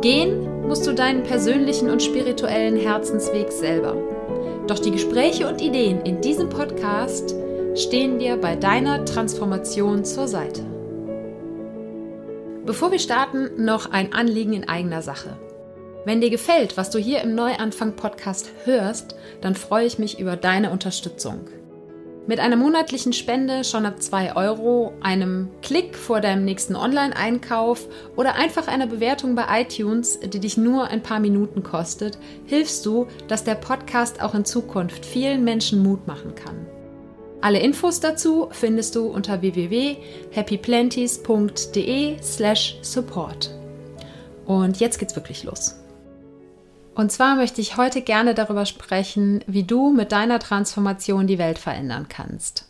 Gehen musst du deinen persönlichen und spirituellen Herzensweg selber. Doch die Gespräche und Ideen in diesem Podcast stehen dir bei deiner Transformation zur Seite. Bevor wir starten, noch ein Anliegen in eigener Sache. Wenn dir gefällt, was du hier im Neuanfang-Podcast hörst, dann freue ich mich über deine Unterstützung. Mit einer monatlichen Spende schon ab 2 Euro, einem Klick vor deinem nächsten Online-Einkauf oder einfach einer Bewertung bei iTunes, die dich nur ein paar Minuten kostet, hilfst du, dass der Podcast auch in Zukunft vielen Menschen Mut machen kann. Alle Infos dazu findest du unter www.happyplanties.de/support. Und jetzt geht's wirklich los. Und zwar möchte ich heute gerne darüber sprechen, wie du mit deiner Transformation die Welt verändern kannst.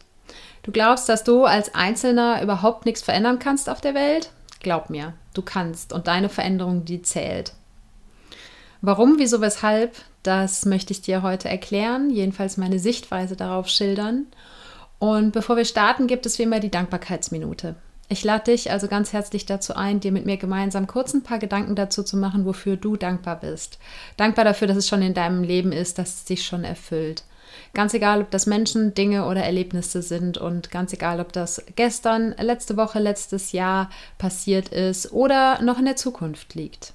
Du glaubst, dass du als Einzelner überhaupt nichts verändern kannst auf der Welt? Glaub mir, du kannst und deine Veränderung, die zählt. Warum, wieso, weshalb, das möchte ich dir heute erklären, jedenfalls meine Sichtweise darauf schildern. Und bevor wir starten, gibt es wie immer die Dankbarkeitsminute. Ich lade dich also ganz herzlich dazu ein, dir mit mir gemeinsam kurz ein paar Gedanken dazu zu machen, wofür du dankbar bist. Dankbar dafür, dass es schon in deinem Leben ist, dass es dich schon erfüllt. Ganz egal, ob das Menschen, Dinge oder Erlebnisse sind und ganz egal, ob das gestern, letzte Woche, letztes Jahr passiert ist oder noch in der Zukunft liegt.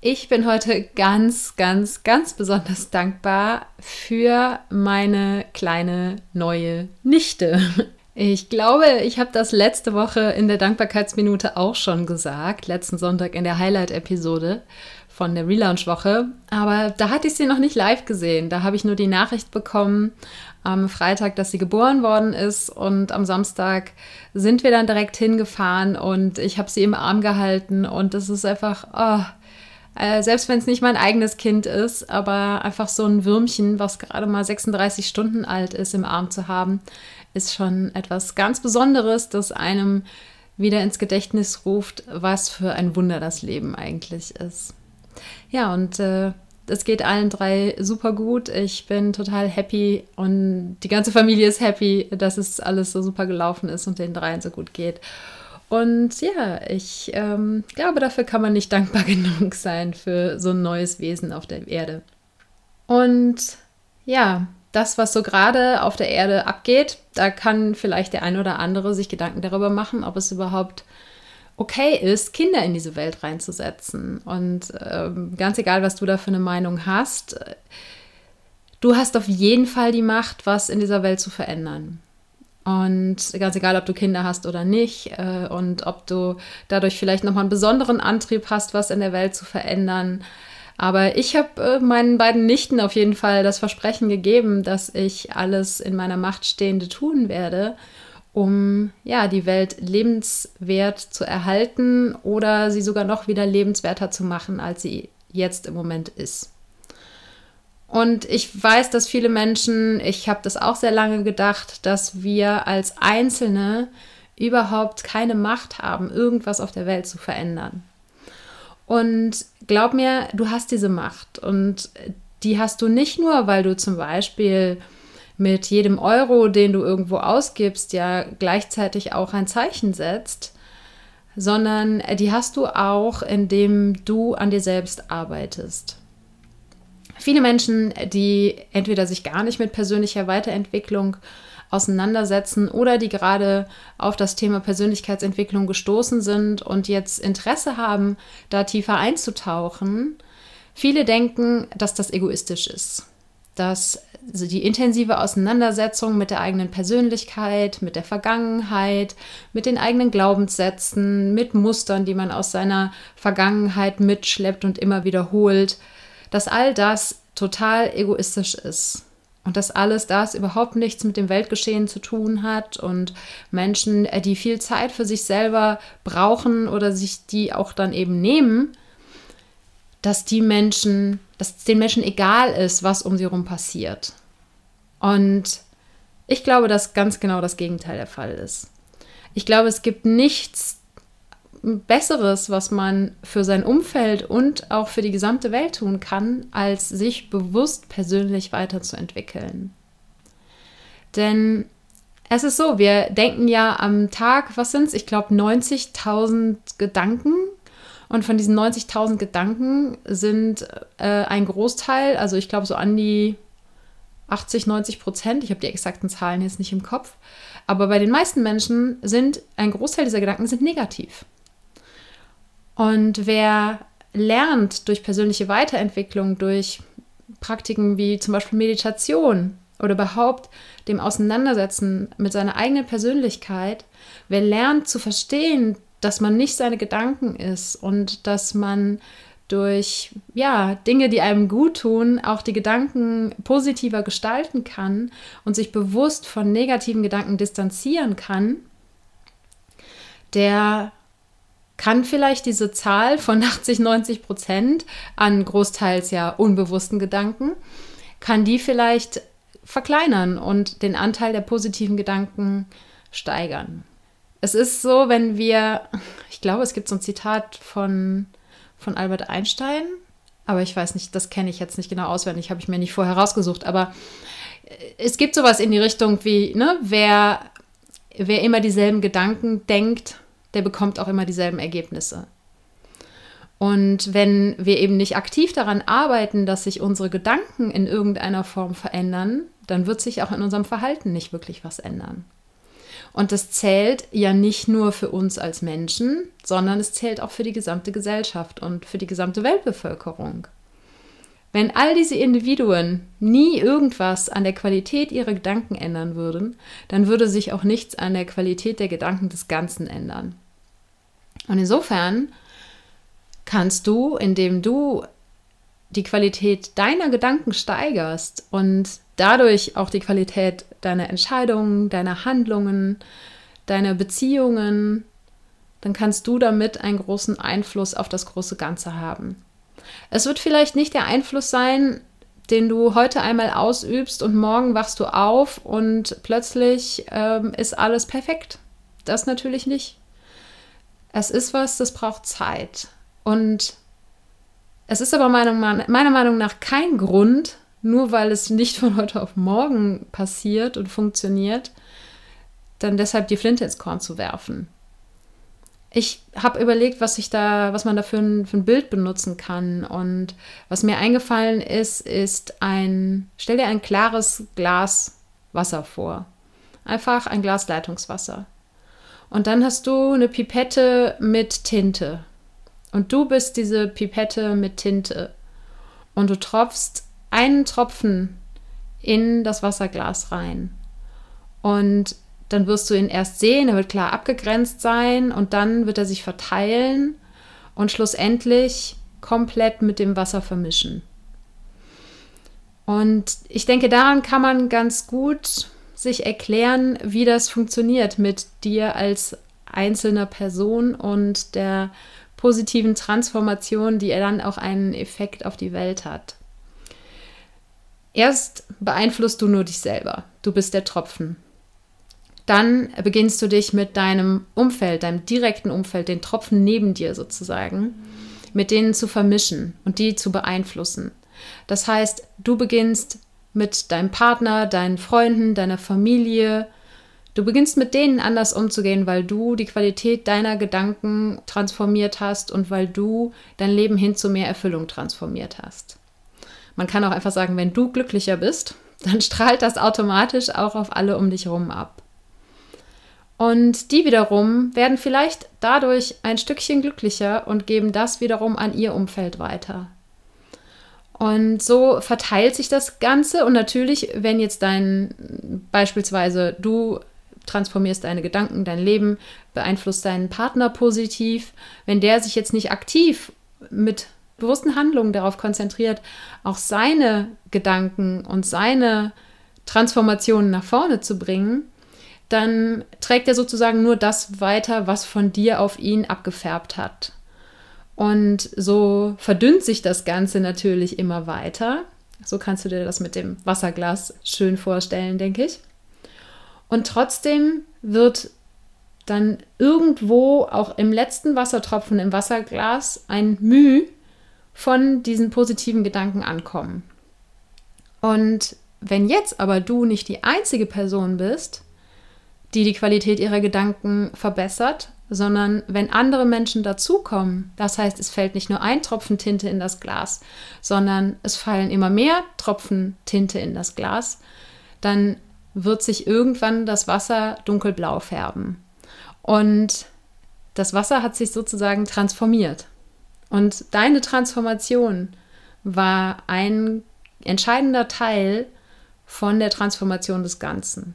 Ich bin heute ganz, ganz, ganz besonders dankbar für meine kleine neue Nichte. Ich glaube, ich habe das letzte Woche in der Dankbarkeitsminute auch schon gesagt, letzten Sonntag in der Highlight-Episode von der Relaunch-Woche. Aber da hatte ich sie noch nicht live gesehen. Da habe ich nur die Nachricht bekommen am Freitag, dass sie geboren worden ist. Und am Samstag sind wir dann direkt hingefahren und ich habe sie im Arm gehalten. Und das ist einfach, oh, äh, selbst wenn es nicht mein eigenes Kind ist, aber einfach so ein Würmchen, was gerade mal 36 Stunden alt ist, im Arm zu haben, ist schon etwas ganz Besonderes, das einem wieder ins Gedächtnis ruft, was für ein Wunder das Leben eigentlich ist. Ja, und äh, es geht allen drei super gut. Ich bin total happy und die ganze Familie ist happy, dass es alles so super gelaufen ist und den dreien so gut geht. Und ja, ich ähm, glaube, dafür kann man nicht dankbar genug sein für so ein neues Wesen auf der Erde. Und ja, das, was so gerade auf der Erde abgeht, da kann vielleicht der ein oder andere sich Gedanken darüber machen, ob es überhaupt okay ist, Kinder in diese Welt reinzusetzen. Und ähm, ganz egal, was du da für eine Meinung hast, du hast auf jeden Fall die Macht, was in dieser Welt zu verändern. Und ganz egal, ob du Kinder hast oder nicht äh, und ob du dadurch vielleicht nochmal einen besonderen Antrieb hast, was in der Welt zu verändern. Aber ich habe äh, meinen beiden Nichten auf jeden Fall das Versprechen gegeben, dass ich alles in meiner Macht Stehende tun werde, um ja die Welt lebenswert zu erhalten oder sie sogar noch wieder lebenswerter zu machen, als sie jetzt im Moment ist. Und ich weiß, dass viele Menschen, ich habe das auch sehr lange gedacht, dass wir als Einzelne überhaupt keine Macht haben, irgendwas auf der Welt zu verändern. Und glaub mir, du hast diese Macht. Und die hast du nicht nur, weil du zum Beispiel mit jedem Euro, den du irgendwo ausgibst, ja gleichzeitig auch ein Zeichen setzt, sondern die hast du auch, indem du an dir selbst arbeitest. Viele Menschen, die entweder sich gar nicht mit persönlicher Weiterentwicklung auseinandersetzen oder die gerade auf das Thema Persönlichkeitsentwicklung gestoßen sind und jetzt Interesse haben, da tiefer einzutauchen. Viele denken, dass das egoistisch ist, dass die intensive Auseinandersetzung mit der eigenen Persönlichkeit, mit der Vergangenheit, mit den eigenen Glaubenssätzen, mit Mustern, die man aus seiner Vergangenheit mitschleppt und immer wiederholt, dass all das total egoistisch ist und dass alles das überhaupt nichts mit dem Weltgeschehen zu tun hat und Menschen, äh, die viel Zeit für sich selber brauchen oder sich die auch dann eben nehmen, dass die Menschen dass es den Menschen egal ist, was um sie herum passiert. Und ich glaube, dass ganz genau das Gegenteil der Fall ist. Ich glaube, es gibt nichts Besseres, was man für sein Umfeld und auch für die gesamte Welt tun kann, als sich bewusst persönlich weiterzuentwickeln. Denn es ist so, wir denken ja am Tag, was sind es? Ich glaube 90.000 Gedanken. Und von diesen 90.000 Gedanken sind äh, ein Großteil, also ich glaube so an die 80, 90 Prozent, ich habe die exakten Zahlen jetzt nicht im Kopf, aber bei den meisten Menschen sind ein Großteil dieser Gedanken sind negativ. Und wer lernt durch persönliche Weiterentwicklung, durch Praktiken wie zum Beispiel Meditation oder überhaupt dem Auseinandersetzen mit seiner eigenen Persönlichkeit, wer lernt zu verstehen, dass man nicht seine Gedanken ist und dass man durch ja, Dinge, die einem gut tun, auch die Gedanken positiver gestalten kann und sich bewusst von negativen Gedanken distanzieren kann, der kann vielleicht diese Zahl von 80, 90 Prozent an großteils ja unbewussten Gedanken, kann die vielleicht verkleinern und den Anteil der positiven Gedanken steigern. Es ist so, wenn wir, ich glaube, es gibt so ein Zitat von von Albert Einstein. Aber ich weiß nicht, das kenne ich jetzt nicht genau auswendig, habe ich mir nicht vorher rausgesucht. Aber äh, es gibt sowas in die Richtung wie, ne, wer, wer immer dieselben Gedanken denkt, der bekommt auch immer dieselben Ergebnisse. Und wenn wir eben nicht aktiv daran arbeiten, dass sich unsere Gedanken in irgendeiner Form verändern, dann wird sich auch in unserem Verhalten nicht wirklich was ändern. Und das zählt ja nicht nur für uns als Menschen, sondern es zählt auch für die gesamte Gesellschaft und für die gesamte Weltbevölkerung. Wenn all diese Individuen nie irgendwas an der Qualität ihrer Gedanken ändern würden, dann würde sich auch nichts an der Qualität der Gedanken des Ganzen ändern. Und insofern kannst du, indem du die Qualität deiner Gedanken steigerst und dadurch auch die Qualität deiner Entscheidungen, deiner Handlungen, deiner Beziehungen, dann kannst du damit einen großen Einfluss auf das große Ganze haben. Es wird vielleicht nicht der Einfluss sein, den du heute einmal ausübst und morgen wachst du auf und plötzlich ähm, ist alles perfekt. Das natürlich nicht. Es ist was, das braucht Zeit. Und es ist aber meiner, Meinung nach kein Grund, nur weil es nicht von heute auf morgen passiert und funktioniert, dann deshalb die Flinte ins Korn zu werfen. Ich habe überlegt, was ich da, was man da für ein, für ein Bild benutzen kann. Und was mir eingefallen ist, ist ein, stell dir ein klares Glas Wasser vor. Einfach ein Glas Leitungswasser. Und dann hast du eine Pipette mit Tinte. Und du bist diese Pipette mit Tinte. Und du tropfst einen Tropfen in das Wasserglas rein. Und dann wirst du ihn erst sehen, er wird klar abgegrenzt sein und dann wird er sich verteilen und schlussendlich komplett mit dem Wasser vermischen. Und ich denke, daran kann man ganz gut sich erklären, wie das funktioniert mit dir als einzelner Person und der positiven Transformation, die dann auch einen Effekt auf die Welt hat. Erst beeinflusst du nur dich selber. Du bist der Tropfen. Dann beginnst du dich mit deinem Umfeld, deinem direkten Umfeld, den Tropfen neben dir sozusagen, mit denen zu vermischen und die zu beeinflussen. Das heißt, du beginnst mit deinem Partner, deinen Freunden, deiner Familie. Du beginnst mit denen anders umzugehen, weil du die Qualität deiner Gedanken transformiert hast und weil du dein Leben hin zu mehr Erfüllung transformiert hast. Man kann auch einfach sagen, wenn du glücklicher bist, dann strahlt das automatisch auch auf alle um dich herum ab. Und die wiederum werden vielleicht dadurch ein Stückchen glücklicher und geben das wiederum an ihr Umfeld weiter. Und so verteilt sich das Ganze. Und natürlich, wenn jetzt dein, beispielsweise du transformierst deine Gedanken, dein Leben, beeinflusst deinen Partner positiv, wenn der sich jetzt nicht aktiv mit bewussten Handlungen darauf konzentriert, auch seine Gedanken und seine Transformationen nach vorne zu bringen, dann trägt er sozusagen nur das weiter, was von dir auf ihn abgefärbt hat. Und so verdünnt sich das Ganze natürlich immer weiter. So kannst du dir das mit dem Wasserglas schön vorstellen, denke ich. Und trotzdem wird dann irgendwo auch im letzten Wassertropfen im Wasserglas ein Müh von diesen positiven Gedanken ankommen. Und wenn jetzt aber du nicht die einzige Person bist, die die Qualität ihrer Gedanken verbessert, sondern wenn andere Menschen dazukommen, das heißt, es fällt nicht nur ein Tropfen Tinte in das Glas, sondern es fallen immer mehr Tropfen Tinte in das Glas, dann wird sich irgendwann das Wasser dunkelblau färben. Und das Wasser hat sich sozusagen transformiert. Und deine Transformation war ein entscheidender Teil von der Transformation des Ganzen.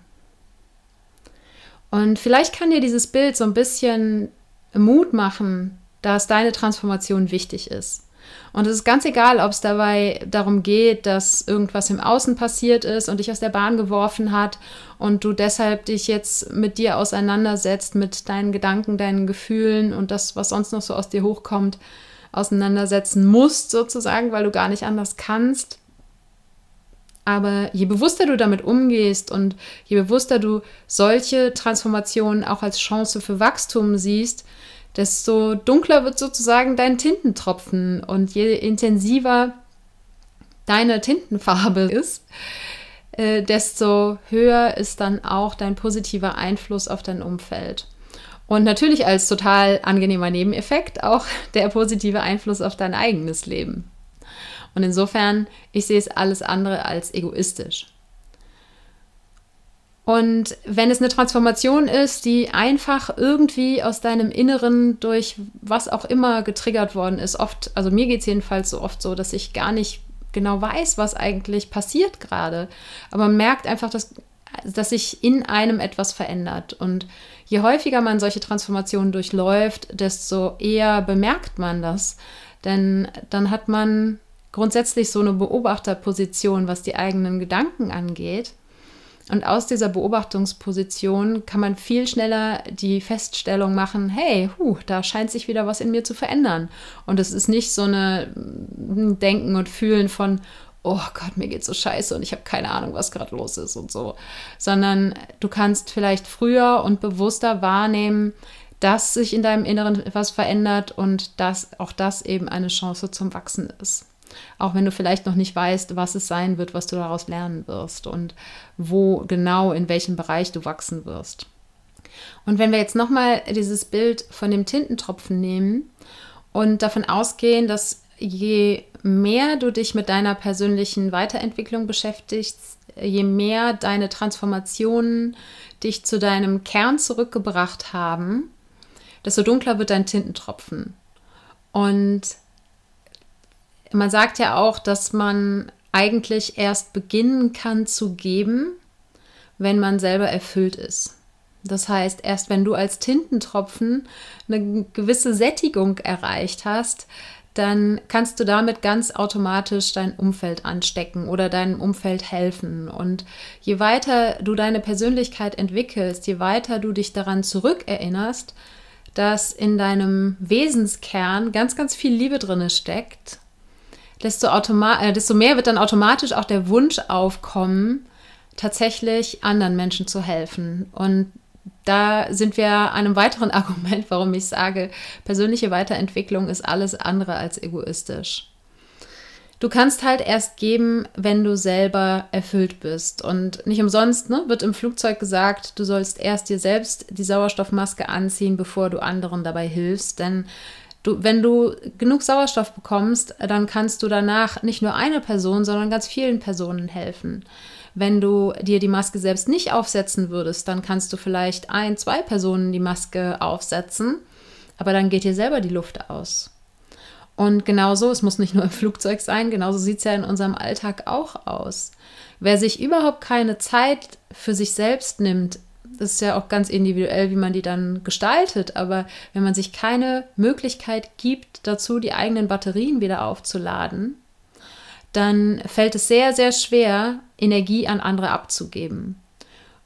Und vielleicht kann dir dieses Bild so ein bisschen Mut machen, dass deine Transformation wichtig ist. Und es ist ganz egal, ob es dabei darum geht, dass irgendwas im Außen passiert ist und dich aus der Bahn geworfen hat und du deshalb dich jetzt mit dir auseinandersetzt, mit deinen Gedanken, deinen Gefühlen und das, was sonst noch so aus dir hochkommt, auseinandersetzen musst, sozusagen, weil du gar nicht anders kannst. Aber je bewusster du damit umgehst und je bewusster du solche Transformationen auch als Chance für Wachstum siehst, desto dunkler wird sozusagen dein Tintentropfen und je intensiver deine Tintenfarbe ist, äh, desto höher ist dann auch dein positiver Einfluss auf dein Umfeld. Und natürlich als total angenehmer Nebeneffekt auch der positive Einfluss auf dein eigenes Leben. Und insofern, ich sehe es alles andere als egoistisch. Und wenn es eine Transformation ist, die einfach irgendwie aus deinem Inneren durch was auch immer getriggert worden ist, oft, also mir geht es jedenfalls so oft so, dass ich gar nicht genau weiß, was eigentlich passiert gerade. Aber man merkt einfach, dass, dass sich in einem etwas verändert. Und je häufiger man solche Transformationen durchläuft, desto eher bemerkt man das. Denn dann hat man grundsätzlich so eine Beobachterposition, was die eigenen Gedanken angeht. Und aus dieser Beobachtungsposition kann man viel schneller die Feststellung machen, hey, huh, da scheint sich wieder was in mir zu verändern. Und es ist nicht so eine hm, Denken und Fühlen von, oh Gott, mir geht so scheiße und ich habe keine Ahnung, was gerade los ist und so, sondern du kannst vielleicht früher und bewusster wahrnehmen, dass sich in deinem Inneren etwas verändert und dass auch das eben eine Chance zum Wachsen ist. Auch wenn du vielleicht noch nicht weißt, was es sein wird, was du daraus lernen wirst und wo genau, in welchem Bereich du wachsen wirst. Und wenn wir jetzt nochmal dieses Bild von dem Tintentropfen nehmen und davon ausgehen, dass je mehr du dich mit deiner persönlichen Weiterentwicklung beschäftigst, je mehr deine Transformationen dich zu deinem Kern zurückgebracht haben, desto dunkler wird dein Tintentropfen. Und man sagt ja auch, dass man eigentlich erst beginnen kann zu geben, wenn man selber erfüllt ist. Das heißt, erst wenn du als Tintentropfen eine gewisse Sättigung erreicht hast, dann kannst du damit ganz automatisch dein Umfeld anstecken oder deinem Umfeld helfen. Und je weiter du deine Persönlichkeit entwickelst, je weiter du dich daran zurückerinnerst, dass in deinem Wesenskern ganz, ganz viel Liebe drin steckt desto, äh, desto mehr wird dann automatisch auch der Wunsch aufkommen, tatsächlich anderen Menschen zu helfen. Und da sind wir einem weiteren Argument, warum ich sage, persönliche Weiterentwicklung ist alles andere als egoistisch. Du kannst halt erst geben, wenn du selber erfüllt bist. Und nicht umsonst ne, wird im Flugzeug gesagt, du sollst erst dir selbst die Sauerstoffmaske anziehen, bevor du anderen dabei hilfst. Denn Du, wenn du genug Sauerstoff bekommst, dann kannst du danach nicht nur einer Person, sondern ganz vielen Personen helfen. Wenn du dir die Maske selbst nicht aufsetzen würdest, dann kannst du vielleicht ein, zwei Personen die Maske aufsetzen, aber dann geht dir selber die Luft aus. Und genauso, es muss nicht nur im Flugzeug sein, genauso sieht es ja in unserem Alltag auch aus. Wer sich überhaupt keine Zeit für sich selbst nimmt, das ist ja auch ganz individuell, wie man die dann gestaltet. Aber wenn man sich keine Möglichkeit gibt, dazu die eigenen Batterien wieder aufzuladen, dann fällt es sehr, sehr schwer, Energie an andere abzugeben.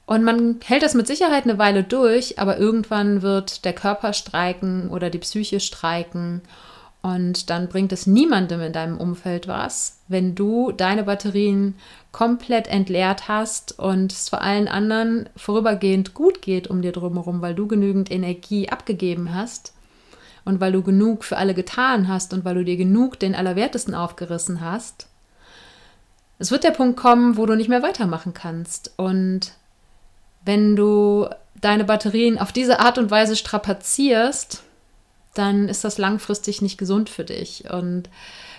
Und man hält das mit Sicherheit eine Weile durch, aber irgendwann wird der Körper streiken oder die Psyche streiken Und dann bringt es niemandem in deinem Umfeld was, wenn du deine Batterien komplett entleert hast und es vor allen anderen vorübergehend gut geht um dir drumherum, weil du genügend Energie abgegeben hast und weil du genug für alle getan hast und weil du dir genug den Allerwertesten aufgerissen hast. Es wird der Punkt kommen, wo du nicht mehr weitermachen kannst. Und wenn du deine Batterien auf diese Art und Weise strapazierst, dann ist das langfristig nicht gesund für dich. Und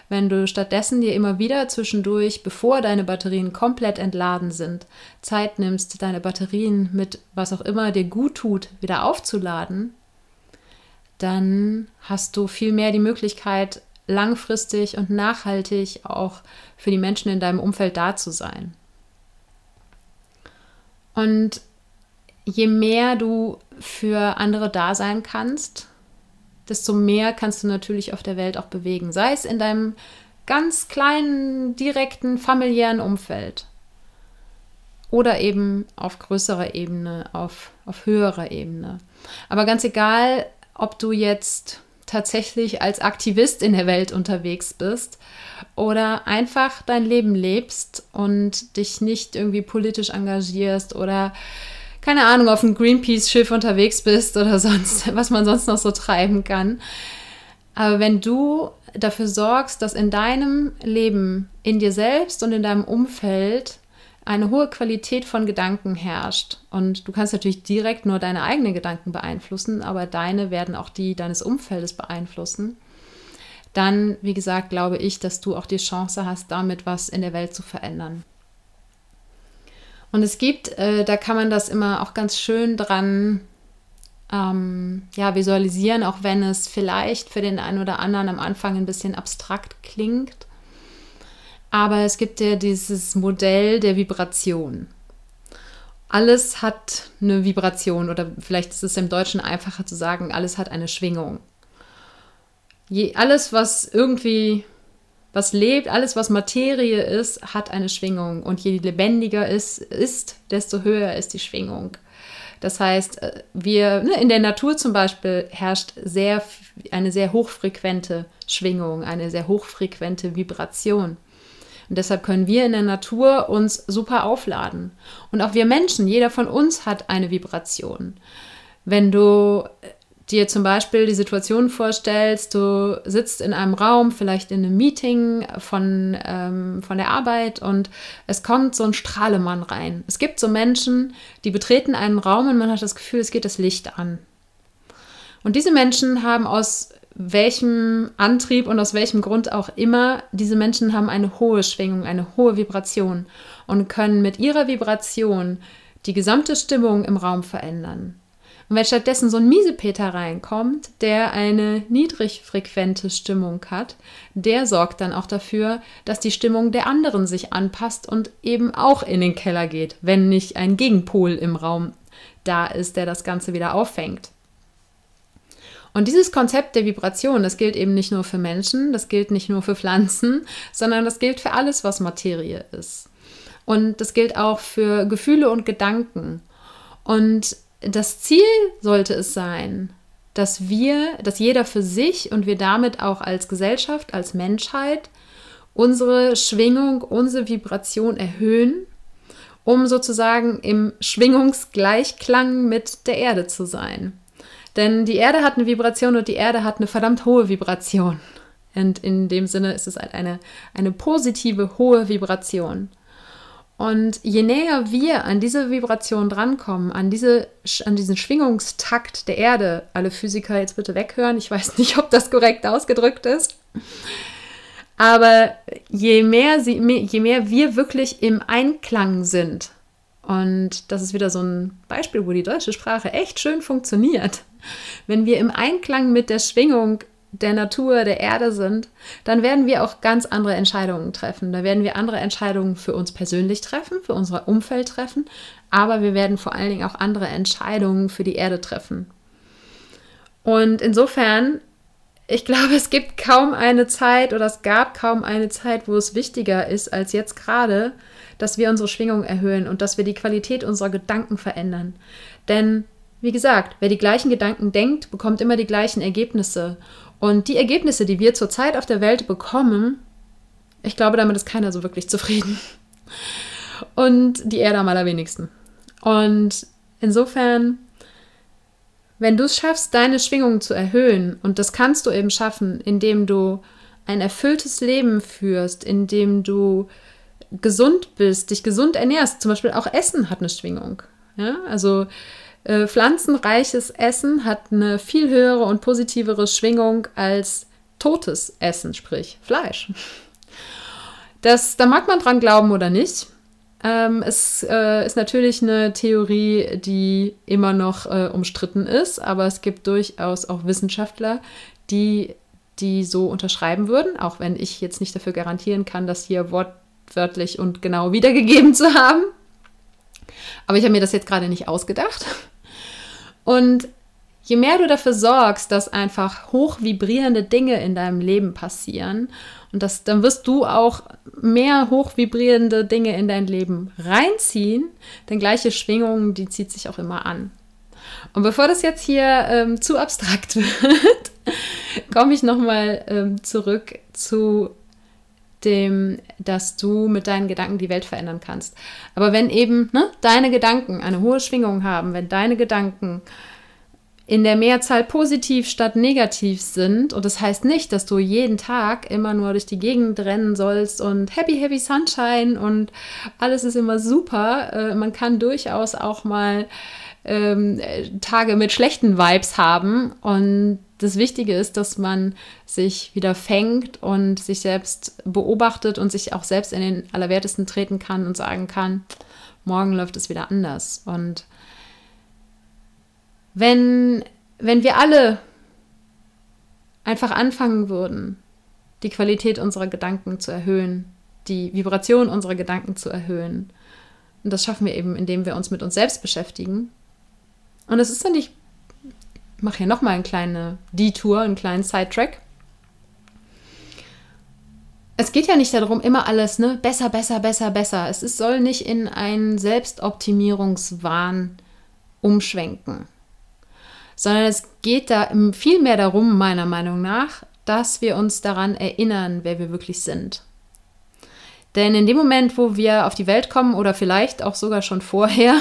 wenn du stattdessen dir immer wieder zwischendurch, bevor deine Batterien komplett entladen sind, Zeit nimmst, deine Batterien mit was auch immer dir gut tut, wieder aufzuladen, dann hast du viel mehr die Möglichkeit, langfristig und nachhaltig auch für die Menschen in deinem Umfeld da zu sein. Und je mehr du für andere da sein kannst, desto mehr kannst du natürlich auf der Welt auch bewegen. Sei es in deinem ganz kleinen, direkten, familiären Umfeld oder eben auf größerer Ebene, auf, auf höherer Ebene. Aber ganz egal, ob du jetzt tatsächlich als Aktivist in der Welt unterwegs bist oder einfach dein Leben lebst und dich nicht irgendwie politisch engagierst oder keine Ahnung, auf einem Greenpeace-Schiff unterwegs bist oder sonst, was man sonst noch so treiben kann. Aber wenn du dafür sorgst, dass in deinem Leben, in dir selbst und in deinem Umfeld eine hohe Qualität von Gedanken herrscht. Und du kannst natürlich direkt nur deine eigenen Gedanken beeinflussen, aber deine werden auch die deines Umfeldes beeinflussen. Dann, wie gesagt, glaube ich, dass du auch die Chance hast, damit was in der Welt zu verändern. Und es gibt, äh, da kann man das immer auch ganz schön dran ähm, ja, visualisieren, auch wenn es vielleicht für den einen oder anderen am Anfang ein bisschen abstrakt klingt. Aber es gibt ja dieses Modell der Vibration. Alles hat eine Vibration oder vielleicht ist es im Deutschen einfacher zu sagen, alles hat eine Schwingung. Je, alles, was irgendwie was lebt, alles, was Materie ist, hat eine Schwingung. Und je lebendiger es ist, desto höher ist die Schwingung. Das heißt, äh, wir, ne, in der Natur zum Beispiel herrscht sehr, eine sehr hochfrequente Schwingung, eine sehr hochfrequente Vibration. Und deshalb können wir in der Natur uns super aufladen. Und auch wir Menschen, jeder von uns hat eine Vibration. Wenn du dir zum Beispiel die Situation vorstellst, du sitzt in einem Raum, vielleicht in einem Meeting von, ähm, von der Arbeit und es kommt so ein Strahlemann rein. Es gibt so Menschen, die betreten einen Raum und man hat das Gefühl, es geht das Licht an. Und diese Menschen haben aus welchem Antrieb und aus welchem Grund auch immer, diese Menschen haben eine hohe Schwingung, eine hohe Vibration und können mit ihrer Vibration die gesamte Stimmung im Raum verändern. Und wenn stattdessen so ein Miesepeter reinkommt, der eine niedrigfrequente Stimmung hat, der sorgt dann auch dafür, dass die Stimmung der anderen sich anpasst und eben auch in den Keller geht, wenn nicht ein Gegenpol im Raum da ist, der das Ganze wieder auffängt. Und dieses Konzept der Vibration, das gilt eben nicht nur für Menschen, das gilt nicht nur für Pflanzen, sondern das gilt für alles, was Materie ist. Und das gilt auch für Gefühle und Gedanken. Und das Ziel sollte es sein, dass wir, dass jeder für sich und wir damit auch als Gesellschaft, als Menschheit unsere Schwingung, unsere Vibration erhöhen, um sozusagen im Schwingungsgleichklang mit der Erde zu sein. Denn die Erde hat eine Vibration und die Erde hat eine verdammt hohe Vibration. Und in dem Sinne ist es halt eine, eine positive, hohe Vibration. Und je näher wir an diese Vibration drankommen, an, diese, an diesen Schwingungstakt der Erde, alle Physiker jetzt bitte weghören, ich weiß nicht, ob das korrekt ausgedrückt ist, aber je mehr, sie, je mehr wir wirklich im Einklang sind, und das ist wieder so ein Beispiel, wo die deutsche Sprache echt schön funktioniert, wenn wir im Einklang mit der Schwingung der Natur, der Erde sind, dann werden wir auch ganz andere Entscheidungen treffen. Da werden wir andere Entscheidungen für uns persönlich treffen, für unser Umfeld treffen, aber wir werden vor allen Dingen auch andere Entscheidungen für die Erde treffen. Und insofern, ich glaube, es gibt kaum eine Zeit oder es gab kaum eine Zeit, wo es wichtiger ist als jetzt gerade, dass wir unsere Schwingung erhöhen und dass wir die Qualität unserer Gedanken verändern. Denn wie gesagt, wer die gleichen Gedanken denkt, bekommt immer die gleichen Ergebnisse. Und die Ergebnisse, die wir zurzeit auf der Welt bekommen, ich glaube, damit ist keiner so wirklich zufrieden. Und die Erde am allerwenigsten. Und insofern, wenn du es schaffst, deine Schwingungen zu erhöhen, und das kannst du eben schaffen, indem du ein erfülltes Leben führst, indem du gesund bist, dich gesund ernährst, zum Beispiel auch Essen hat eine Schwingung. Ja? Also äh, pflanzenreiches Essen hat eine viel höhere und positivere Schwingung als totes Essen, sprich Fleisch. Das, da mag man dran glauben oder nicht. Ähm, es äh, ist natürlich eine Theorie, die immer noch äh, umstritten ist, aber es gibt durchaus auch Wissenschaftler, die die so unterschreiben würden, auch wenn ich jetzt nicht dafür garantieren kann, das hier wortwörtlich und genau wiedergegeben zu haben. Aber ich habe mir das jetzt gerade nicht ausgedacht. Und je mehr du dafür sorgst, dass einfach hoch vibrierende Dinge in deinem Leben passieren, und das, dann wirst du auch mehr hoch vibrierende Dinge in dein Leben reinziehen, denn gleiche Schwingungen, die zieht sich auch immer an. Und bevor das jetzt hier ähm, zu abstrakt wird, komme ich nochmal ähm, zurück zu dem, dass du mit deinen Gedanken die Welt verändern kannst. Aber wenn eben ne, deine Gedanken eine hohe Schwingung haben, wenn deine Gedanken in der Mehrzahl positiv statt negativ sind, und das heißt nicht, dass du jeden Tag immer nur durch die Gegend rennen sollst und happy, happy Sunshine und alles ist immer super. Äh, man kann durchaus auch mal ähm, Tage mit schlechten Vibes haben und das Wichtige ist, dass man sich wieder fängt und sich selbst beobachtet und sich auch selbst in den Allerwertesten treten kann und sagen kann, morgen läuft es wieder anders. Und wenn, wenn wir alle einfach anfangen würden, die Qualität unserer Gedanken zu erhöhen, die Vibration unserer Gedanken zu erhöhen, und das schaffen wir eben, indem wir uns mit uns selbst beschäftigen. Und es ist dann nicht ich mache hier nochmal eine kleine Detour, einen kleinen Sidetrack. Es geht ja nicht darum, immer alles, ne, besser, besser, besser, besser. Es ist, soll nicht in einen Selbstoptimierungswahn umschwenken, sondern es geht da viel mehr darum, meiner Meinung nach, dass wir uns daran erinnern, wer wir wirklich sind. Denn in dem Moment, wo wir auf die Welt kommen oder vielleicht auch sogar schon vorher,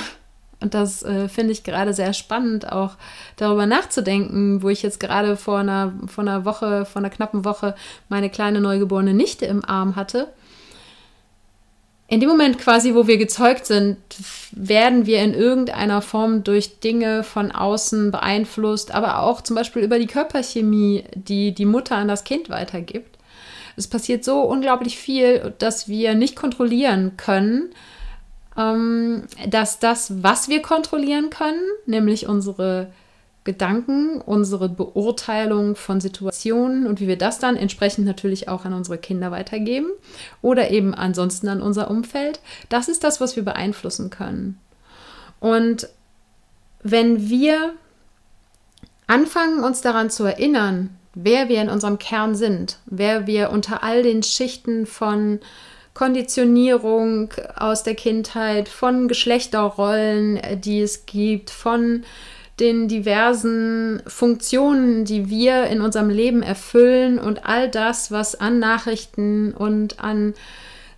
und das äh, finde ich gerade sehr spannend, auch darüber nachzudenken, wo ich jetzt gerade vor einer, vor einer Woche, vor einer knappen Woche meine kleine neugeborene Nichte im Arm hatte. In dem Moment quasi, wo wir gezeugt sind, werden wir in irgendeiner Form durch Dinge von außen beeinflusst, aber auch zum Beispiel über die Körperchemie, die die Mutter an das Kind weitergibt. Es passiert so unglaublich viel, dass wir nicht kontrollieren können dass das, was wir kontrollieren können, nämlich unsere Gedanken, unsere Beurteilung von Situationen und wie wir das dann entsprechend natürlich auch an unsere Kinder weitergeben oder eben ansonsten an unser Umfeld, das ist das, was wir beeinflussen können. Und wenn wir anfangen, uns daran zu erinnern, wer wir in unserem Kern sind, wer wir unter all den Schichten von Konditionierung aus der Kindheit, von Geschlechterrollen, die es gibt, von den diversen Funktionen, die wir in unserem Leben erfüllen und all das, was an Nachrichten und an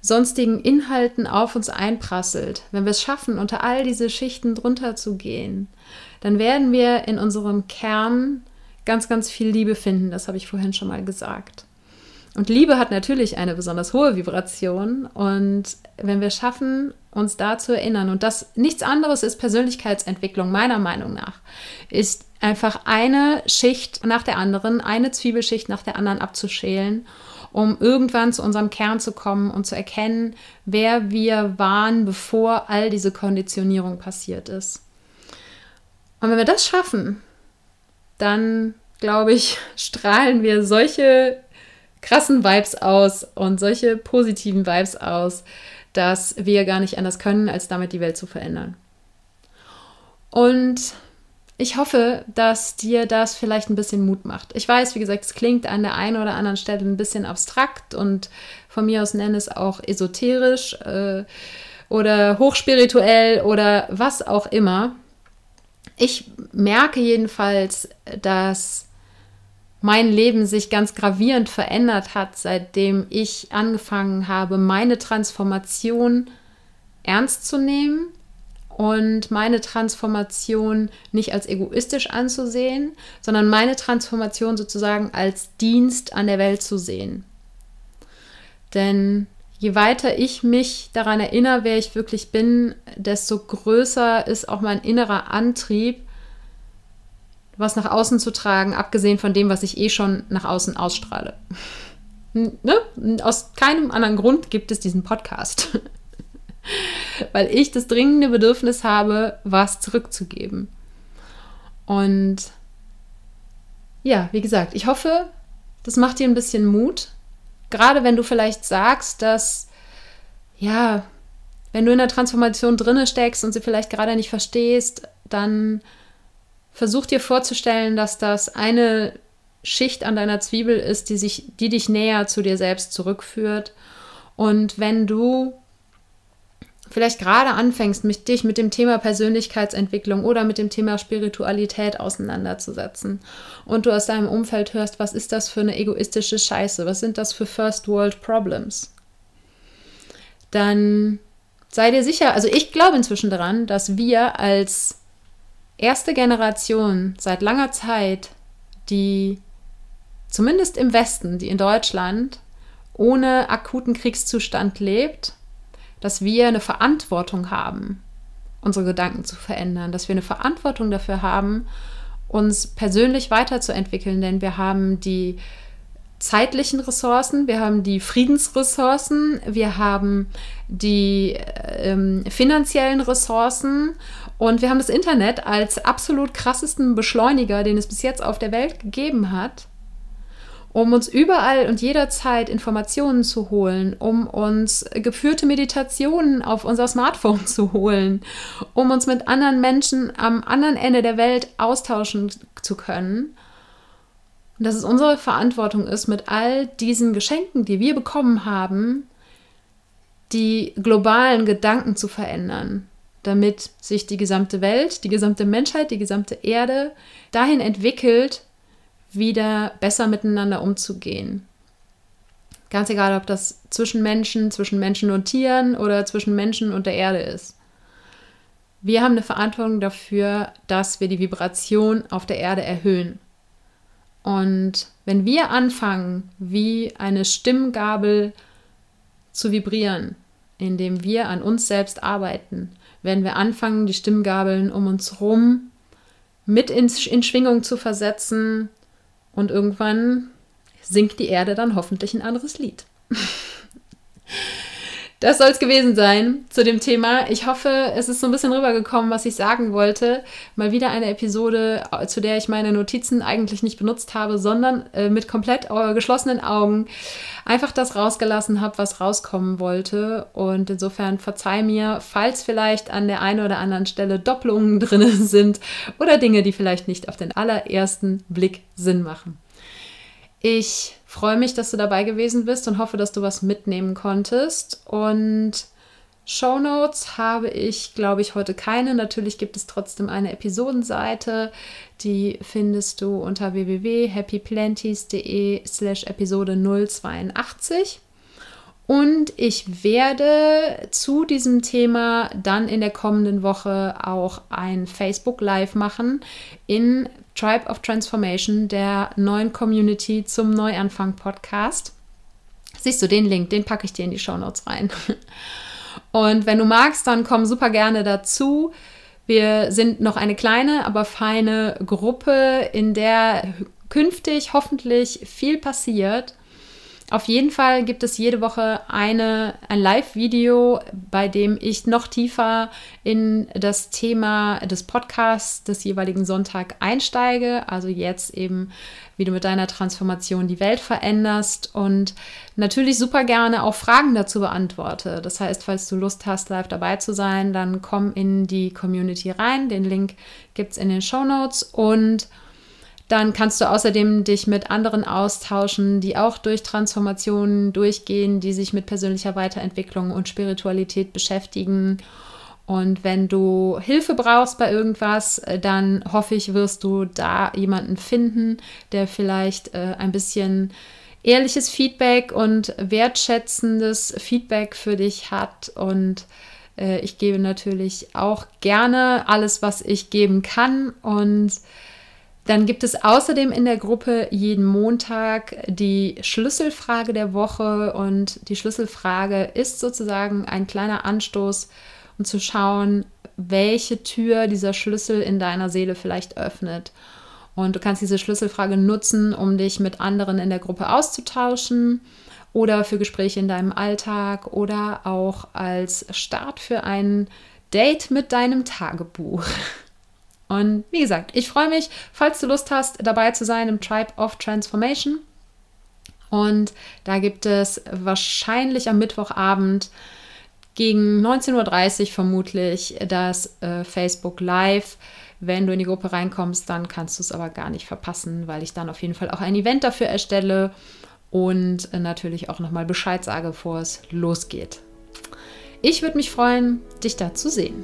sonstigen Inhalten auf uns einprasselt. Wenn wir es schaffen, unter all diese Schichten drunter zu gehen, dann werden wir in unserem Kern ganz, ganz viel Liebe finden. Das habe ich vorhin schon mal gesagt. Und Liebe hat natürlich eine besonders hohe Vibration. Und wenn wir schaffen, uns da zu erinnern, und das nichts anderes ist Persönlichkeitsentwicklung, meiner Meinung nach, ist einfach eine Schicht nach der anderen, eine Zwiebelschicht nach der anderen abzuschälen, um irgendwann zu unserem Kern zu kommen und zu erkennen, wer wir waren, bevor all diese Konditionierung passiert ist. Und wenn wir das schaffen, dann glaube ich, strahlen wir solche krassen Vibes aus und solche positiven Vibes aus, dass wir gar nicht anders können, als damit die Welt zu verändern. Und ich hoffe, dass dir das vielleicht ein bisschen Mut macht. Ich weiß, wie gesagt, es klingt an der einen oder anderen Stelle ein bisschen abstrakt und von mir aus nenne es auch esoterisch äh, oder hochspirituell oder was auch immer. Ich merke jedenfalls, dass mein Leben sich ganz gravierend verändert hat, seitdem ich angefangen habe, meine Transformation ernst zu nehmen und meine Transformation nicht als egoistisch anzusehen, sondern meine Transformation sozusagen als Dienst an der Welt zu sehen. Denn je weiter ich mich daran erinnere, wer ich wirklich bin, desto größer ist auch mein innerer Antrieb, was nach außen zu tragen, abgesehen von dem, was ich eh schon nach außen ausstrahle. ne? Aus keinem anderen Grund gibt es diesen Podcast. Weil ich das dringende Bedürfnis habe, was zurückzugeben. Und ja, wie gesagt, ich hoffe, das macht dir ein bisschen Mut. Gerade wenn du vielleicht sagst, dass, ja, wenn du in der Transformation drinne steckst und sie vielleicht gerade nicht verstehst, dann Versuch dir vorzustellen, dass das eine Schicht an deiner Zwiebel ist, die, sich, die dich näher zu dir selbst zurückführt. Und wenn du vielleicht gerade anfängst, mit dich mit dem Thema Persönlichkeitsentwicklung oder mit dem Thema Spiritualität auseinanderzusetzen und du aus deinem Umfeld hörst, was ist das für eine egoistische Scheiße, was sind das für First World Problems, dann sei dir sicher, also ich glaube inzwischen daran, dass wir als erste Generation seit langer Zeit, die zumindest im Westen, die in Deutschland ohne akuten Kriegszustand lebt, dass wir eine Verantwortung haben, unsere Gedanken zu verändern, dass wir eine Verantwortung dafür haben, uns persönlich weiterzuentwickeln, denn wir haben die zeitlichen Ressourcen, wir haben die Friedensressourcen, wir haben die ähm, finanziellen Ressourcen. Und wir haben das Internet als absolut krassesten Beschleuniger, den es bis jetzt auf der Welt gegeben hat, um uns überall und jederzeit Informationen zu holen, um uns geführte Meditationen auf unser Smartphone zu holen, um uns mit anderen Menschen am anderen Ende der Welt austauschen zu können und dass es unsere Verantwortung ist, mit all diesen Geschenken, die wir bekommen haben, die globalen Gedanken zu verändern, damit sich die gesamte Welt, die gesamte Menschheit, die gesamte Erde dahin entwickelt, wieder besser miteinander umzugehen. Ganz egal, ob das zwischen Menschen, zwischen Menschen und Tieren oder zwischen Menschen und der Erde ist. Wir haben eine Verantwortung dafür, dass wir die Vibration auf der Erde erhöhen. Und wenn wir anfangen, wie eine Stimmgabel zu vibrieren, indem wir an uns selbst arbeiten, werden wir anfangen, die Stimmgabeln um uns herum mit in, in Schwingung zu versetzen und irgendwann singt die Erde dann hoffentlich ein anderes Lied. Das soll es gewesen sein zu dem Thema. Ich hoffe, es ist so ein bisschen rübergekommen, was ich sagen wollte. Mal wieder eine Episode, äh, zu der ich meine Notizen eigentlich nicht benutzt habe, sondern äh, mit komplett äh, geschlossenen Augen einfach das rausgelassen habe, was rauskommen wollte. Und insofern verzeih mir, falls vielleicht an der einen oder anderen Stelle Doppelungen drin sind oder Dinge, die vielleicht nicht auf den allerersten Blick Sinn machen. Ich freue mich, dass du dabei gewesen bist und hoffe, dass du was mitnehmen konntest. Und Show Notes habe ich, glaube ich, heute keine. Natürlich gibt es trotzdem eine Episodenseite. Die findest du unter www.happyplanties.de slash Episode 082. Und ich werde zu diesem Thema dann in der kommenden Woche auch ein Facebook Live machen in Tribe of Transformation, der neuen Community zum Neuanfang Podcast. Siehst du den Link, den packe ich dir in die Show Notes rein. Und wenn du magst, dann komm super gerne dazu. Wir sind noch eine kleine, aber feine Gruppe, in der künftig hoffentlich viel passiert auf jeden Fall gibt es jede Woche eine, ein Live-Video, bei dem ich noch tiefer in das Thema des Podcasts des jeweiligen Sonntag einsteige. Also jetzt eben, wie du mit deiner Transformation die Welt veränderst und natürlich super gerne auch Fragen dazu beantworte. Das heißt, falls du Lust hast, live dabei zu sein, dann komm in die Community rein. Den Link gibt es in den Show Notes und dann kannst du außerdem dich mit anderen austauschen, die auch durch Transformationen durchgehen, die sich mit persönlicher Weiterentwicklung und Spiritualität beschäftigen. Und wenn du Hilfe brauchst bei irgendwas, äh, dann hoffe ich, wirst du da jemanden finden, der vielleicht äh, ein bisschen ehrliches Feedback und wertschätzendes Feedback für dich hat. Und äh, ich gebe natürlich auch gerne alles, was ich geben kann. Und dann gibt es außerdem in der Gruppe jeden Montag die Schlüsselfrage der Woche. Und die Schlüsselfrage ist sozusagen ein kleiner Anstoß, um zu schauen, welche Tür dieser Schlüssel in deiner Seele vielleicht öffnet. Und du kannst diese Schlüsselfrage nutzen, um dich mit anderen in der Gruppe auszutauschen oder für Gespräche in deinem Alltag oder auch als Start für ein Date mit deinem Tagebuch. Und wie gesagt, ich freue mich, falls du Lust hast, dabei zu sein im Tribe of Transformation. Und da gibt es wahrscheinlich am Mittwochabend gegen 19.30 Uhr vermutlich das äh, Facebook Live wenn du in die Gruppe reinkommst, dann kannst du es aber gar nicht verpassen, weil ich dann auf jeden Fall auch ein Event dafür erstelle und natürlich auch nochmal Bescheid sage, bevor es losgeht. Ich würde mich freuen, dich da zu sehen.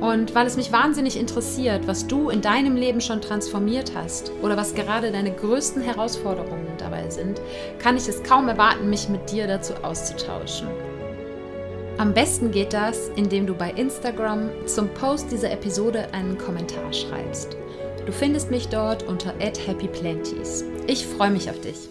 Und weil es mich wahnsinnig interessiert, was du in deinem Leben schon transformiert hast oder was gerade deine größten Herausforderungen dabei sind, kann ich es kaum erwarten, mich mit dir dazu auszutauschen. Am besten geht das, indem du bei Instagram zum Post dieser Episode einen Kommentar schreibst. Du findest mich dort unter happyplanties. Ich freue mich auf dich.